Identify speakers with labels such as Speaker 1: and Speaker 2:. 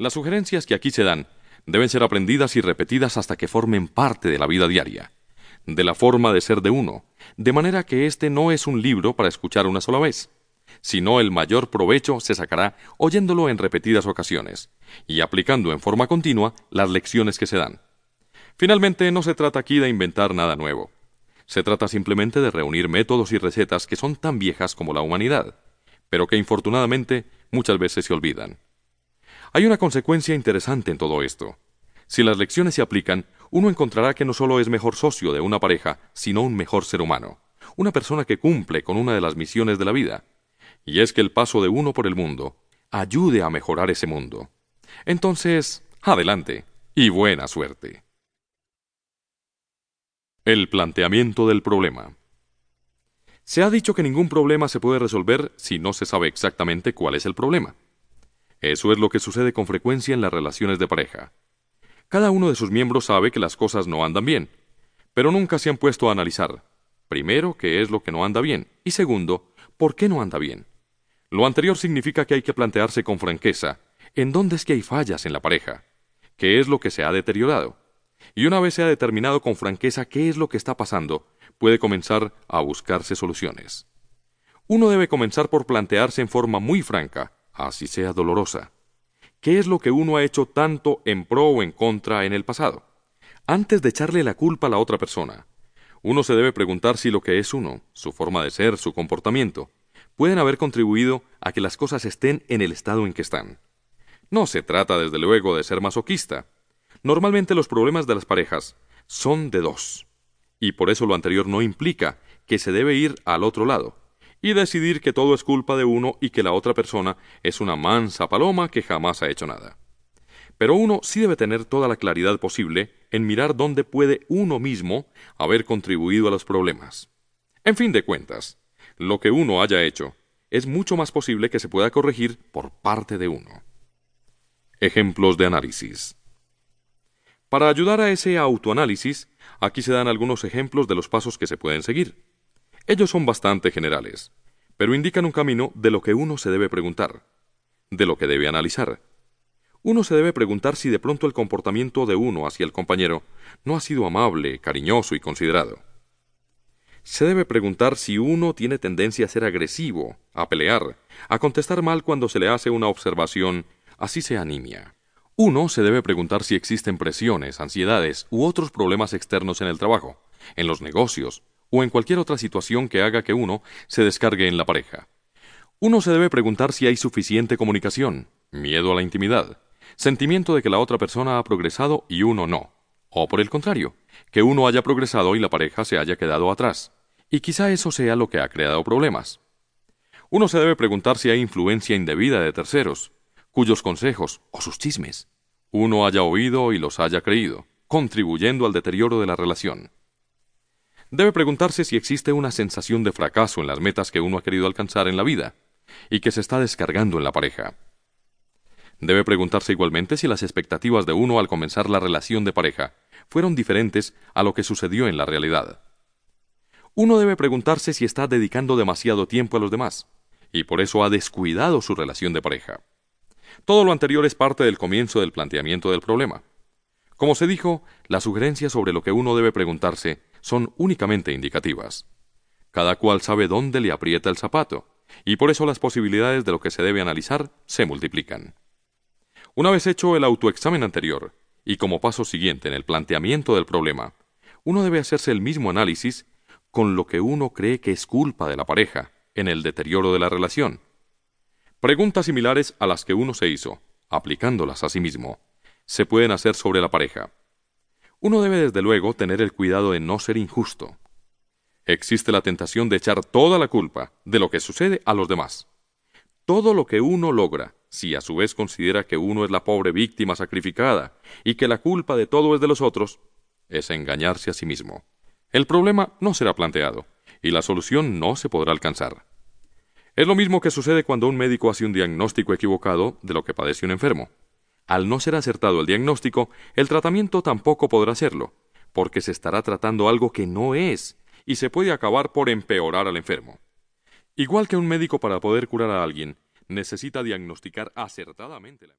Speaker 1: Las sugerencias que aquí se dan deben ser aprendidas y repetidas hasta que formen parte de la vida diaria, de la forma de ser de uno, de manera que este no es un libro para escuchar una sola vez, sino el mayor provecho se sacará oyéndolo en repetidas ocasiones y aplicando en forma continua las lecciones que se dan. Finalmente, no se trata aquí de inventar nada nuevo. Se trata simplemente de reunir métodos y recetas que son tan viejas como la humanidad, pero que infortunadamente muchas veces se olvidan. Hay una consecuencia interesante en todo esto. Si las lecciones se aplican, uno encontrará que no solo es mejor socio de una pareja, sino un mejor ser humano, una persona que cumple con una de las misiones de la vida, y es que el paso de uno por el mundo ayude a mejorar ese mundo. Entonces, adelante y buena suerte. El planteamiento del problema. Se ha dicho que ningún problema se puede resolver si no se sabe exactamente cuál es el problema. Eso es lo que sucede con frecuencia en las relaciones de pareja. Cada uno de sus miembros sabe que las cosas no andan bien, pero nunca se han puesto a analizar, primero, qué es lo que no anda bien, y segundo, por qué no anda bien. Lo anterior significa que hay que plantearse con franqueza en dónde es que hay fallas en la pareja, qué es lo que se ha deteriorado. Y una vez se ha determinado con franqueza qué es lo que está pasando, puede comenzar a buscarse soluciones. Uno debe comenzar por plantearse en forma muy franca, así sea dolorosa, qué es lo que uno ha hecho tanto en pro o en contra en el pasado. Antes de echarle la culpa a la otra persona, uno se debe preguntar si lo que es uno, su forma de ser, su comportamiento, pueden haber contribuido a que las cosas estén en el estado en que están. No se trata, desde luego, de ser masoquista. Normalmente los problemas de las parejas son de dos, y por eso lo anterior no implica que se debe ir al otro lado y decidir que todo es culpa de uno y que la otra persona es una mansa paloma que jamás ha hecho nada. Pero uno sí debe tener toda la claridad posible en mirar dónde puede uno mismo haber contribuido a los problemas. En fin de cuentas, lo que uno haya hecho, es mucho más posible que se pueda corregir por parte de uno. Ejemplos de análisis. Para ayudar a ese autoanálisis, aquí se dan algunos ejemplos de los pasos que se pueden seguir. Ellos son bastante generales, pero indican un camino de lo que uno se debe preguntar, de lo que debe analizar. Uno se debe preguntar si de pronto el comportamiento de uno hacia el compañero no ha sido amable, cariñoso y considerado se debe preguntar si uno tiene tendencia a ser agresivo, a pelear, a contestar mal cuando se le hace una observación, así sea nimia. Uno se debe preguntar si existen presiones, ansiedades u otros problemas externos en el trabajo, en los negocios o en cualquier otra situación que haga que uno se descargue en la pareja. Uno se debe preguntar si hay suficiente comunicación, miedo a la intimidad, sentimiento de que la otra persona ha progresado y uno no, o por el contrario, que uno haya progresado y la pareja se haya quedado atrás. Y quizá eso sea lo que ha creado problemas. Uno se debe preguntar si hay influencia indebida de terceros, cuyos consejos o sus chismes uno haya oído y los haya creído, contribuyendo al deterioro de la relación. Debe preguntarse si existe una sensación de fracaso en las metas que uno ha querido alcanzar en la vida y que se está descargando en la pareja. Debe preguntarse igualmente si las expectativas de uno al comenzar la relación de pareja fueron diferentes a lo que sucedió en la realidad. Uno debe preguntarse si está dedicando demasiado tiempo a los demás, y por eso ha descuidado su relación de pareja. Todo lo anterior es parte del comienzo del planteamiento del problema. Como se dijo, las sugerencias sobre lo que uno debe preguntarse son únicamente indicativas. Cada cual sabe dónde le aprieta el zapato, y por eso las posibilidades de lo que se debe analizar se multiplican. Una vez hecho el autoexamen anterior, y como paso siguiente en el planteamiento del problema, uno debe hacerse el mismo análisis con lo que uno cree que es culpa de la pareja en el deterioro de la relación. Preguntas similares a las que uno se hizo, aplicándolas a sí mismo, se pueden hacer sobre la pareja. Uno debe desde luego tener el cuidado de no ser injusto. Existe la tentación de echar toda la culpa de lo que sucede a los demás. Todo lo que uno logra si a su vez considera que uno es la pobre víctima sacrificada y que la culpa de todo es de los otros, es engañarse a sí mismo. El problema no será planteado y la solución no se podrá alcanzar. Es lo mismo que sucede cuando un médico hace un diagnóstico equivocado de lo que padece un enfermo. Al no ser acertado el diagnóstico, el tratamiento tampoco podrá serlo, porque se estará tratando algo que no es y se puede acabar por empeorar al enfermo. Igual que un médico para poder curar a alguien, necesita diagnosticar acertadamente la